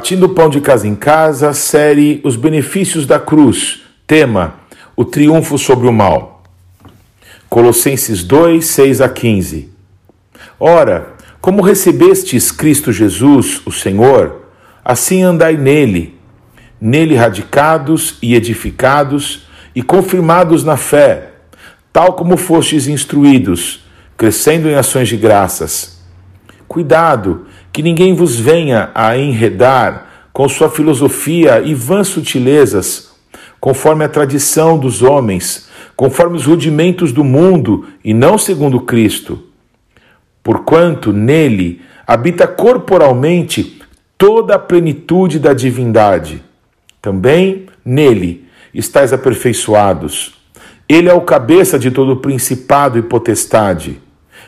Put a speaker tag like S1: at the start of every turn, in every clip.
S1: Partindo Pão de Casa em Casa, série Os Benefícios da Cruz. Tema: O Triunfo sobre o Mal. Colossenses 2, 6 a 15. Ora, como recebestes Cristo Jesus, o Senhor, assim andai nele, nele radicados e edificados e confirmados na fé, tal como fostes instruídos, crescendo em ações de graças. Cuidado, que ninguém vos venha a enredar com sua filosofia e vãs sutilezas, conforme a tradição dos homens, conforme os rudimentos do mundo e não segundo Cristo. Porquanto nele habita corporalmente toda a plenitude da divindade. Também nele estáis aperfeiçoados. Ele é o cabeça de todo principado e potestade.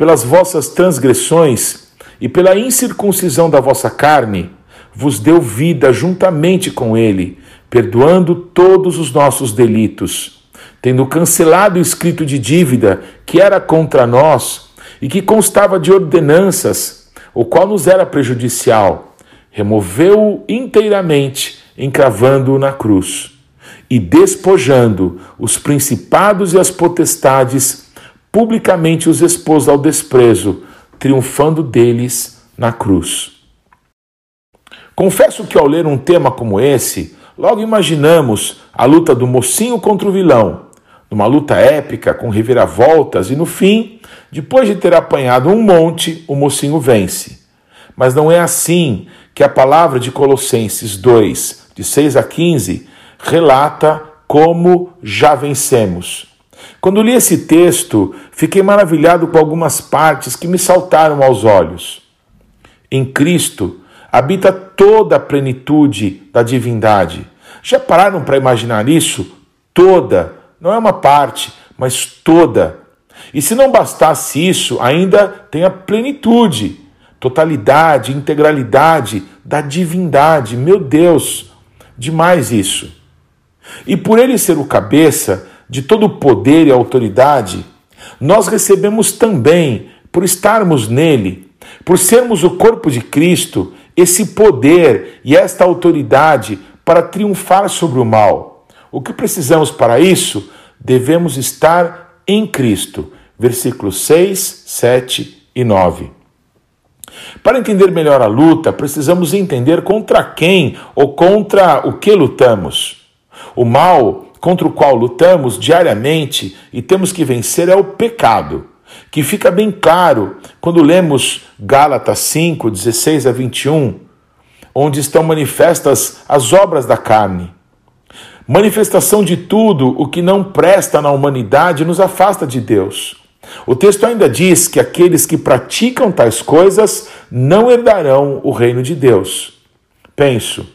S1: pelas vossas transgressões e pela incircuncisão da vossa carne, vos deu vida juntamente com ele, perdoando todos os nossos delitos, tendo cancelado o escrito de dívida que era contra nós e que constava de ordenanças, o qual nos era prejudicial, removeu-o inteiramente, encravando-o na cruz, e despojando os principados e as potestades, publicamente os expôs ao desprezo, triunfando deles na cruz. Confesso que ao ler um tema como esse, logo imaginamos a luta do mocinho contra o vilão, numa luta épica com reviravoltas e no fim, depois de ter apanhado um monte, o mocinho vence. Mas não é assim que a palavra de Colossenses 2, de 6 a 15, relata como já vencemos. Quando li esse texto, fiquei maravilhado com algumas partes que me saltaram aos olhos. Em Cristo habita toda a plenitude da divindade. Já pararam para imaginar isso? Toda, não é uma parte, mas toda. E se não bastasse isso, ainda tem a plenitude, totalidade, integralidade da divindade. Meu Deus, demais isso. E por ele ser o cabeça, de todo o poder e autoridade, nós recebemos também, por estarmos nele, por sermos o corpo de Cristo, esse poder e esta autoridade para triunfar sobre o mal. O que precisamos para isso? Devemos estar em Cristo. Versículos 6, 7 e 9. Para entender melhor a luta, precisamos entender contra quem ou contra o que lutamos. O mal contra o qual lutamos diariamente e temos que vencer é o pecado, que fica bem claro quando lemos Gálatas 5, 16 a 21, onde estão manifestas as obras da carne. Manifestação de tudo o que não presta na humanidade nos afasta de Deus. O texto ainda diz que aqueles que praticam tais coisas não herdarão o reino de Deus. Penso,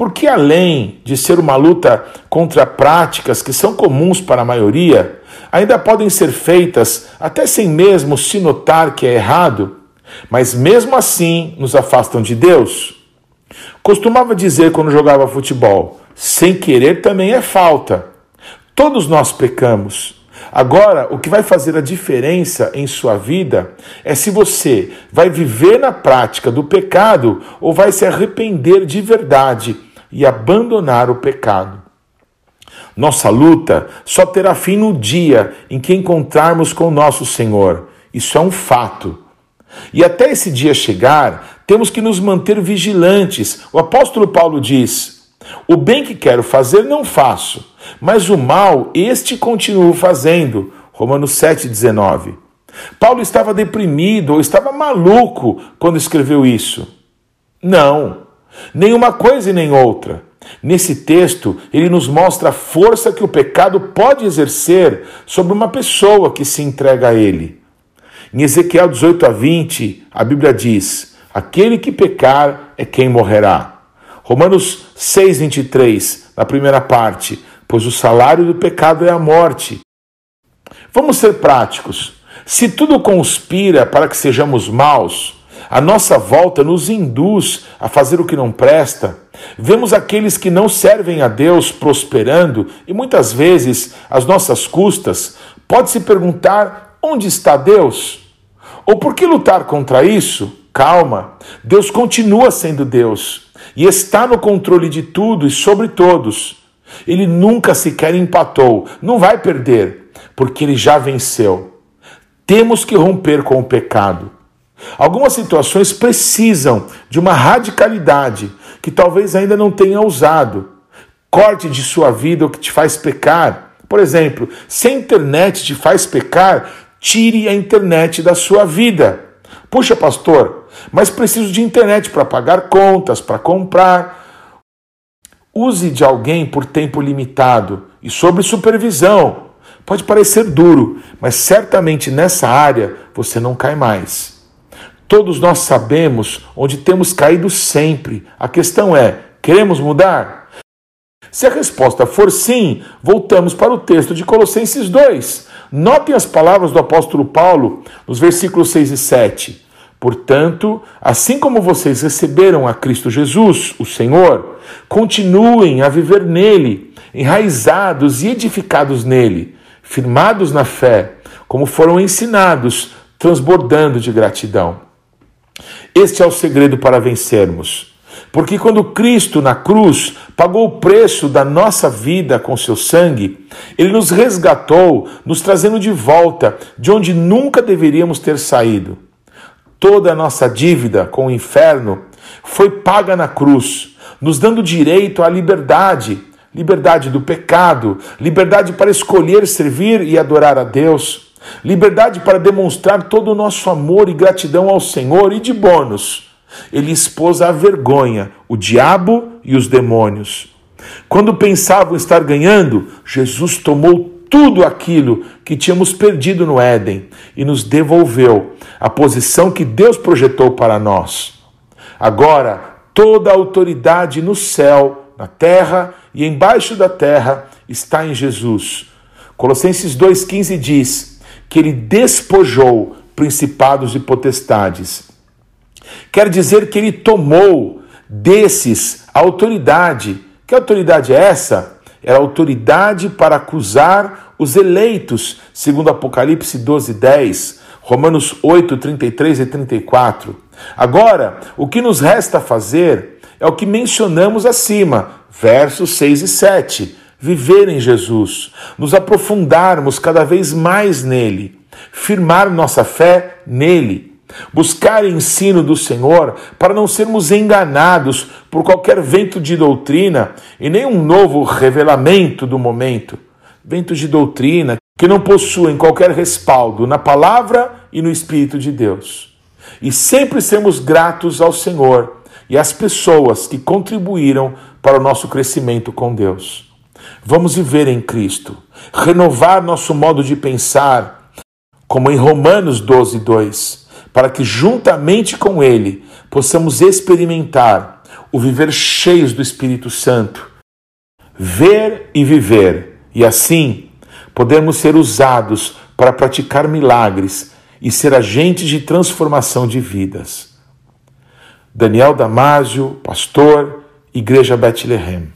S1: porque além de ser uma luta contra práticas que são comuns para a maioria, ainda podem ser feitas até sem mesmo se notar que é errado, mas mesmo assim nos afastam de Deus? Costumava dizer quando jogava futebol: sem querer também é falta. Todos nós pecamos. Agora, o que vai fazer a diferença em sua vida é se você vai viver na prática do pecado ou vai se arrepender de verdade e abandonar o pecado. Nossa luta só terá fim no dia em que encontrarmos com nosso Senhor. Isso é um fato. E até esse dia chegar, temos que nos manter vigilantes. O apóstolo Paulo diz: O bem que quero fazer não faço, mas o mal este continuo fazendo. Romanos 7,19. Paulo estava deprimido ou estava maluco quando escreveu isso? Não. Nenhuma coisa e nem outra. Nesse texto, ele nos mostra a força que o pecado pode exercer sobre uma pessoa que se entrega a ele. Em Ezequiel 18 a 20, a Bíblia diz: Aquele que pecar é quem morrerá. Romanos 6:23, na primeira parte, pois o salário do pecado é a morte. Vamos ser práticos. Se tudo conspira para que sejamos maus, a nossa volta nos induz a fazer o que não presta. Vemos aqueles que não servem a Deus prosperando e muitas vezes, às nossas custas, pode-se perguntar: onde está Deus? Ou por que lutar contra isso? Calma, Deus continua sendo Deus e está no controle de tudo e sobre todos. Ele nunca sequer empatou, não vai perder, porque ele já venceu. Temos que romper com o pecado. Algumas situações precisam de uma radicalidade que talvez ainda não tenha usado. Corte de sua vida o que te faz pecar. Por exemplo, se a internet te faz pecar, tire a internet da sua vida. Puxa, pastor, mas preciso de internet para pagar contas, para comprar. Use de alguém por tempo limitado e sob supervisão. Pode parecer duro, mas certamente nessa área você não cai mais. Todos nós sabemos onde temos caído sempre. A questão é: queremos mudar? Se a resposta for sim, voltamos para o texto de Colossenses 2. Notem as palavras do apóstolo Paulo nos versículos 6 e 7. Portanto, assim como vocês receberam a Cristo Jesus, o Senhor, continuem a viver nele, enraizados e edificados nele, firmados na fé, como foram ensinados, transbordando de gratidão. Este é o segredo para vencermos. Porque quando Cristo na cruz pagou o preço da nossa vida com seu sangue, ele nos resgatou, nos trazendo de volta de onde nunca deveríamos ter saído. Toda a nossa dívida com o inferno foi paga na cruz, nos dando direito à liberdade, liberdade do pecado, liberdade para escolher servir e adorar a Deus Liberdade para demonstrar todo o nosso amor e gratidão ao Senhor e de bônus. Ele expôs à vergonha o diabo e os demônios. Quando pensavam estar ganhando, Jesus tomou tudo aquilo que tínhamos perdido no Éden e nos devolveu a posição que Deus projetou para nós. Agora, toda a autoridade no céu, na terra e embaixo da terra está em Jesus. Colossenses 2,15 diz: que ele despojou principados e potestades. Quer dizer que ele tomou desses a autoridade. Que autoridade é essa? Era autoridade para acusar os eleitos, segundo Apocalipse 12, 10, Romanos 8, 33 e 34. Agora, o que nos resta fazer é o que mencionamos acima, versos 6 e 7 viver em Jesus, nos aprofundarmos cada vez mais nele, firmar nossa fé nele, buscar ensino do Senhor para não sermos enganados por qualquer vento de doutrina e nenhum novo revelamento do momento. Ventos de doutrina que não possuem qualquer respaldo na palavra e no Espírito de Deus. E sempre sermos gratos ao Senhor e às pessoas que contribuíram para o nosso crescimento com Deus. Vamos viver em Cristo, renovar nosso modo de pensar, como em Romanos 12, 2, para que juntamente com Ele possamos experimentar o viver cheios do Espírito Santo, ver e viver, e assim podemos ser usados para praticar milagres e ser agentes de transformação de vidas. Daniel Damásio, pastor, Igreja Bethlehem.